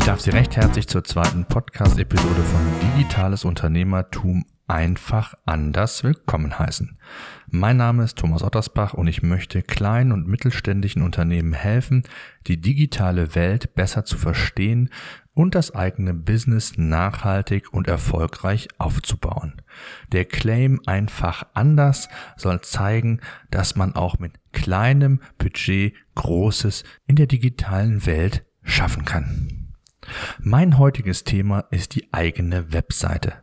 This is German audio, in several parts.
Ich darf Sie recht herzlich zur zweiten Podcast-Episode von Digitales Unternehmertum einfach anders willkommen heißen. Mein Name ist Thomas Ottersbach und ich möchte kleinen und mittelständischen Unternehmen helfen, die digitale Welt besser zu verstehen und das eigene Business nachhaltig und erfolgreich aufzubauen. Der Claim einfach anders soll zeigen, dass man auch mit kleinem Budget Großes in der digitalen Welt schaffen kann. Mein heutiges Thema ist die eigene Webseite.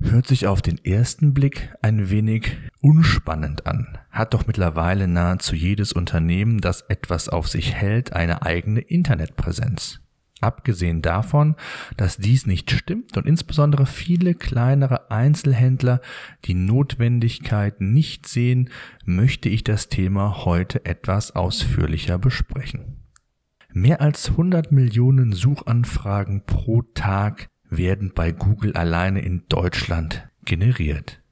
Hört sich auf den ersten Blick ein wenig unspannend an, hat doch mittlerweile nahezu jedes Unternehmen, das etwas auf sich hält, eine eigene Internetpräsenz. Abgesehen davon, dass dies nicht stimmt und insbesondere viele kleinere Einzelhändler die Notwendigkeit nicht sehen, möchte ich das Thema heute etwas ausführlicher besprechen. Mehr als 100 Millionen Suchanfragen pro Tag werden bei Google alleine in Deutschland generiert.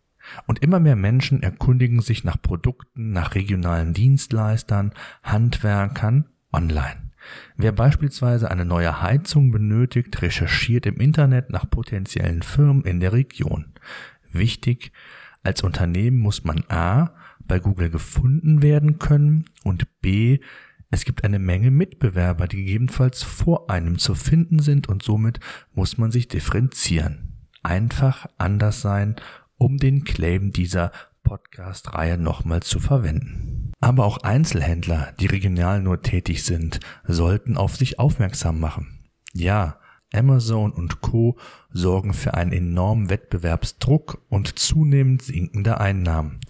Und immer mehr Menschen erkundigen sich nach Produkten, nach regionalen Dienstleistern, Handwerkern online. Wer beispielsweise eine neue Heizung benötigt, recherchiert im Internet nach potenziellen Firmen in der Region. Wichtig, als Unternehmen muss man A bei Google gefunden werden können und B es gibt eine Menge Mitbewerber, die gegebenenfalls vor einem zu finden sind und somit muss man sich differenzieren. Einfach anders sein, um den Claim dieser Podcast-Reihe nochmal zu verwenden. Aber auch Einzelhändler, die regional nur tätig sind, sollten auf sich aufmerksam machen. Ja, Amazon und Co. sorgen für einen enormen Wettbewerbsdruck und zunehmend sinkende Einnahmen.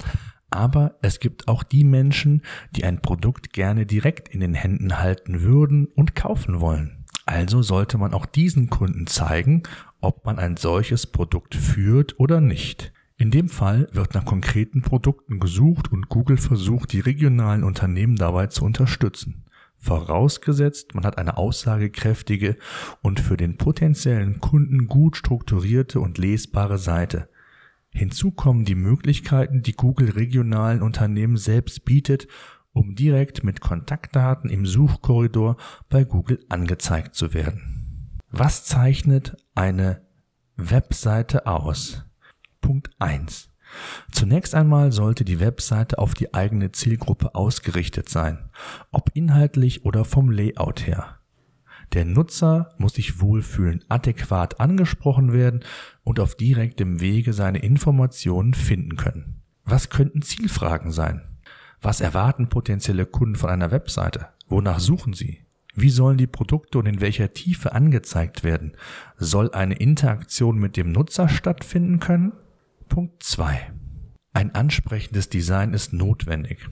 Aber es gibt auch die Menschen, die ein Produkt gerne direkt in den Händen halten würden und kaufen wollen. Also sollte man auch diesen Kunden zeigen, ob man ein solches Produkt führt oder nicht. In dem Fall wird nach konkreten Produkten gesucht und Google versucht, die regionalen Unternehmen dabei zu unterstützen. Vorausgesetzt, man hat eine aussagekräftige und für den potenziellen Kunden gut strukturierte und lesbare Seite. Hinzu kommen die Möglichkeiten, die Google regionalen Unternehmen selbst bietet, um direkt mit Kontaktdaten im Suchkorridor bei Google angezeigt zu werden. Was zeichnet eine Webseite aus? Punkt 1. Zunächst einmal sollte die Webseite auf die eigene Zielgruppe ausgerichtet sein, ob inhaltlich oder vom Layout her. Der Nutzer muss sich wohlfühlen, adäquat angesprochen werden und auf direktem Wege seine Informationen finden können. Was könnten Zielfragen sein? Was erwarten potenzielle Kunden von einer Webseite? Wonach suchen sie? Wie sollen die Produkte und in welcher Tiefe angezeigt werden? Soll eine Interaktion mit dem Nutzer stattfinden können? Punkt 2. Ein ansprechendes Design ist notwendig.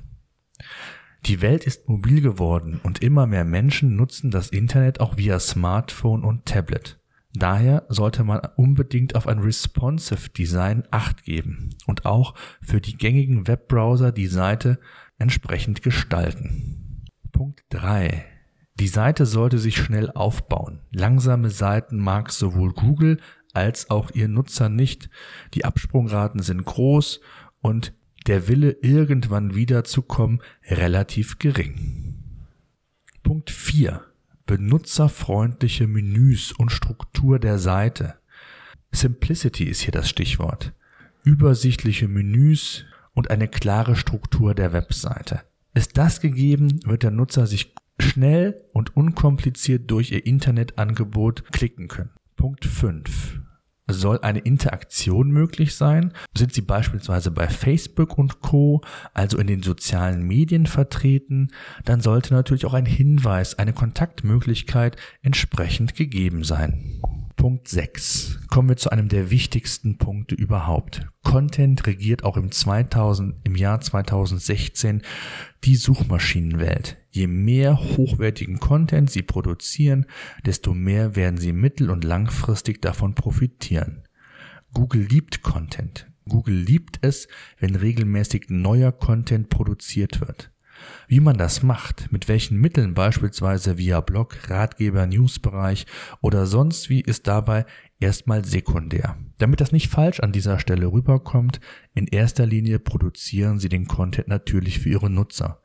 Die Welt ist mobil geworden und immer mehr Menschen nutzen das Internet auch via Smartphone und Tablet. Daher sollte man unbedingt auf ein responsive Design Acht geben und auch für die gängigen Webbrowser die Seite entsprechend gestalten. Punkt 3. Die Seite sollte sich schnell aufbauen. Langsame Seiten mag sowohl Google als auch ihr Nutzer nicht. Die Absprungraten sind groß und der Wille, irgendwann wiederzukommen, relativ gering. Punkt 4. Benutzerfreundliche Menüs und Struktur der Seite. Simplicity ist hier das Stichwort. Übersichtliche Menüs und eine klare Struktur der Webseite. Ist das gegeben, wird der Nutzer sich schnell und unkompliziert durch ihr Internetangebot klicken können. Punkt 5 soll eine Interaktion möglich sein? Sind Sie beispielsweise bei Facebook und Co, also in den sozialen Medien vertreten, dann sollte natürlich auch ein Hinweis, eine Kontaktmöglichkeit entsprechend gegeben sein. Punkt 6. Kommen wir zu einem der wichtigsten Punkte überhaupt. Content regiert auch im 2000, im Jahr 2016 die Suchmaschinenwelt. Je mehr hochwertigen Content Sie produzieren, desto mehr werden Sie mittel- und langfristig davon profitieren. Google liebt Content. Google liebt es, wenn regelmäßig neuer Content produziert wird. Wie man das macht, mit welchen Mitteln beispielsweise via Blog, Ratgeber, Newsbereich oder sonst wie ist dabei erstmal sekundär. Damit das nicht falsch an dieser Stelle rüberkommt, in erster Linie produzieren Sie den Content natürlich für Ihre Nutzer.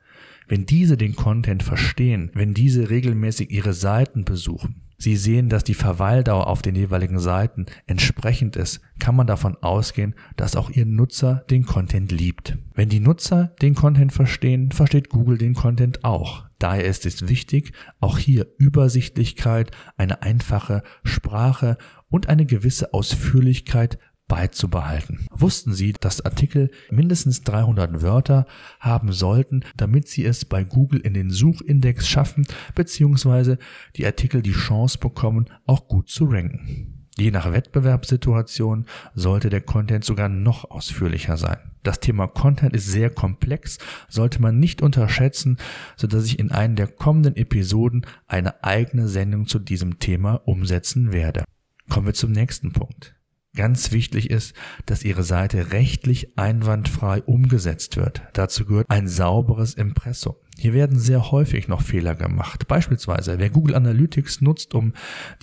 Wenn diese den Content verstehen, wenn diese regelmäßig ihre Seiten besuchen, Sie sehen, dass die Verweildauer auf den jeweiligen Seiten entsprechend ist, kann man davon ausgehen, dass auch Ihr Nutzer den Content liebt. Wenn die Nutzer den Content verstehen, versteht Google den Content auch. Daher ist es wichtig, auch hier Übersichtlichkeit, eine einfache Sprache und eine gewisse Ausführlichkeit beizubehalten. Wussten Sie, dass Artikel mindestens 300 Wörter haben sollten, damit Sie es bei Google in den Suchindex schaffen, beziehungsweise die Artikel die Chance bekommen, auch gut zu ranken. Je nach Wettbewerbssituation sollte der Content sogar noch ausführlicher sein. Das Thema Content ist sehr komplex, sollte man nicht unterschätzen, so dass ich in einen der kommenden Episoden eine eigene Sendung zu diesem Thema umsetzen werde. Kommen wir zum nächsten Punkt. Ganz wichtig ist, dass Ihre Seite rechtlich einwandfrei umgesetzt wird. Dazu gehört ein sauberes Impressum. Hier werden sehr häufig noch Fehler gemacht. Beispielsweise, wer Google Analytics nutzt, um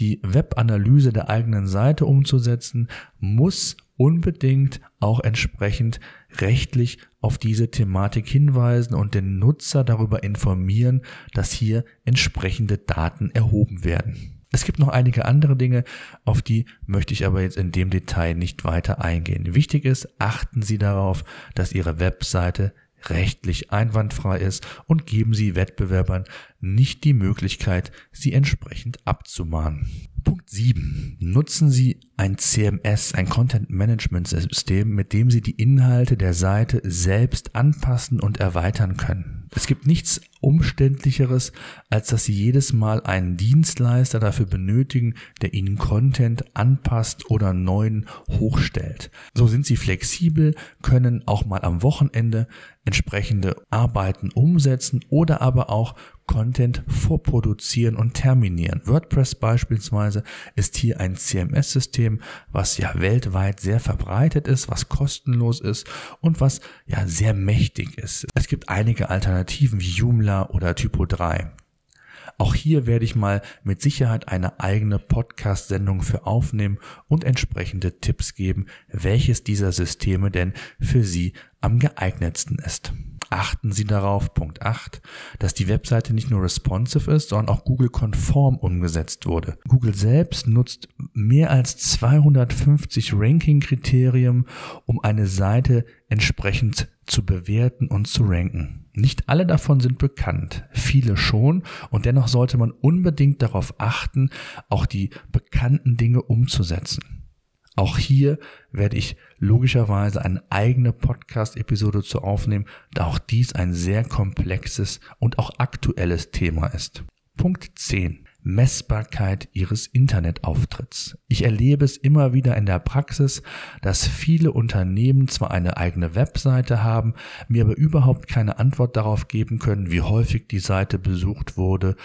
die Webanalyse der eigenen Seite umzusetzen, muss unbedingt auch entsprechend rechtlich auf diese Thematik hinweisen und den Nutzer darüber informieren, dass hier entsprechende Daten erhoben werden. Es gibt noch einige andere Dinge, auf die möchte ich aber jetzt in dem Detail nicht weiter eingehen. Wichtig ist, achten Sie darauf, dass Ihre Webseite rechtlich einwandfrei ist und geben Sie Wettbewerbern nicht die Möglichkeit, sie entsprechend abzumahnen. Punkt 7. Nutzen Sie ein CMS, ein Content Management System, mit dem Sie die Inhalte der Seite selbst anpassen und erweitern können. Es gibt nichts umständlicheres, als dass Sie jedes Mal einen Dienstleister dafür benötigen, der Ihnen Content anpasst oder neuen hochstellt. So sind Sie flexibel, können auch mal am Wochenende entsprechende Arbeiten umsetzen oder aber auch Content vorproduzieren und terminieren. WordPress beispielsweise ist hier ein CMS-System, was ja weltweit sehr verbreitet ist, was kostenlos ist und was ja sehr mächtig ist. Es gibt einige Alternativen wie Joomla oder Typo 3. Auch hier werde ich mal mit Sicherheit eine eigene Podcast-Sendung für aufnehmen und entsprechende Tipps geben, welches dieser Systeme denn für Sie am geeignetsten ist achten Sie darauf, Punkt 8, dass die Webseite nicht nur responsive ist, sondern auch Google-konform umgesetzt wurde. Google selbst nutzt mehr als 250 Ranking-Kriterien, um eine Seite entsprechend zu bewerten und zu ranken. Nicht alle davon sind bekannt, viele schon, und dennoch sollte man unbedingt darauf achten, auch die bekannten Dinge umzusetzen. Auch hier werde ich logischerweise eine eigene Podcast-Episode zu aufnehmen, da auch dies ein sehr komplexes und auch aktuelles Thema ist. Punkt 10. Messbarkeit ihres Internetauftritts. Ich erlebe es immer wieder in der Praxis, dass viele Unternehmen zwar eine eigene Webseite haben, mir aber überhaupt keine Antwort darauf geben können, wie häufig die Seite besucht wurde,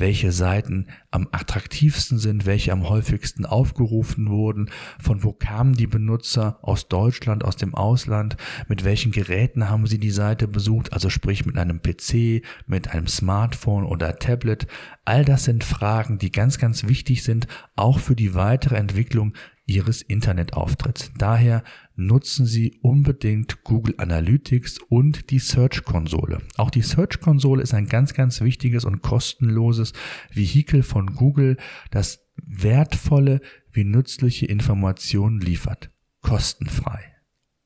welche Seiten am attraktivsten sind, welche am häufigsten aufgerufen wurden, von wo kamen die Benutzer aus Deutschland, aus dem Ausland, mit welchen Geräten haben sie die Seite besucht, also sprich mit einem PC, mit einem Smartphone oder Tablet. All das sind Fragen, die ganz, ganz wichtig sind, auch für die weitere Entwicklung Ihres Internetauftritts. Daher nutzen Sie unbedingt Google Analytics und die Search-Konsole. Auch die Search-Konsole ist ein ganz, ganz wichtiges und kostenloses Vehikel von Google, das wertvolle wie nützliche Informationen liefert. Kostenfrei.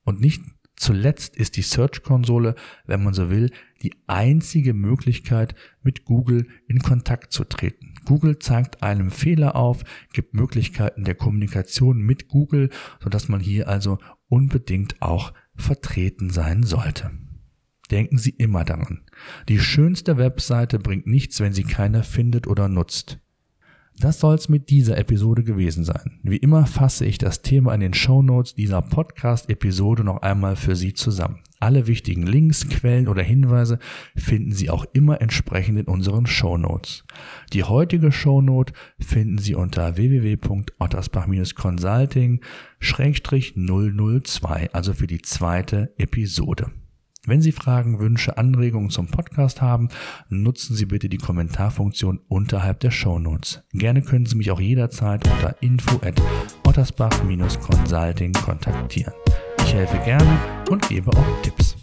Und nicht zuletzt ist die Search-Konsole, wenn man so will, die einzige Möglichkeit, mit Google in Kontakt zu treten. Google zeigt einem Fehler auf, gibt Möglichkeiten der Kommunikation mit Google, sodass man hier also unbedingt auch vertreten sein sollte. Denken Sie immer daran. Die schönste Webseite bringt nichts, wenn sie keiner findet oder nutzt. Das soll's mit dieser Episode gewesen sein. Wie immer fasse ich das Thema in den Show Notes dieser Podcast-Episode noch einmal für Sie zusammen. Alle wichtigen Links, Quellen oder Hinweise finden Sie auch immer entsprechend in unseren Show Notes. Die heutige Show Note finden Sie unter www.ottersbach-consulting-002, also für die zweite Episode. Wenn Sie Fragen, Wünsche, Anregungen zum Podcast haben, nutzen Sie bitte die Kommentarfunktion unterhalb der Show Notes. Gerne können Sie mich auch jederzeit unter info at ottersbach-consulting kontaktieren. Ich helfe gerne und gebe auch Tipps.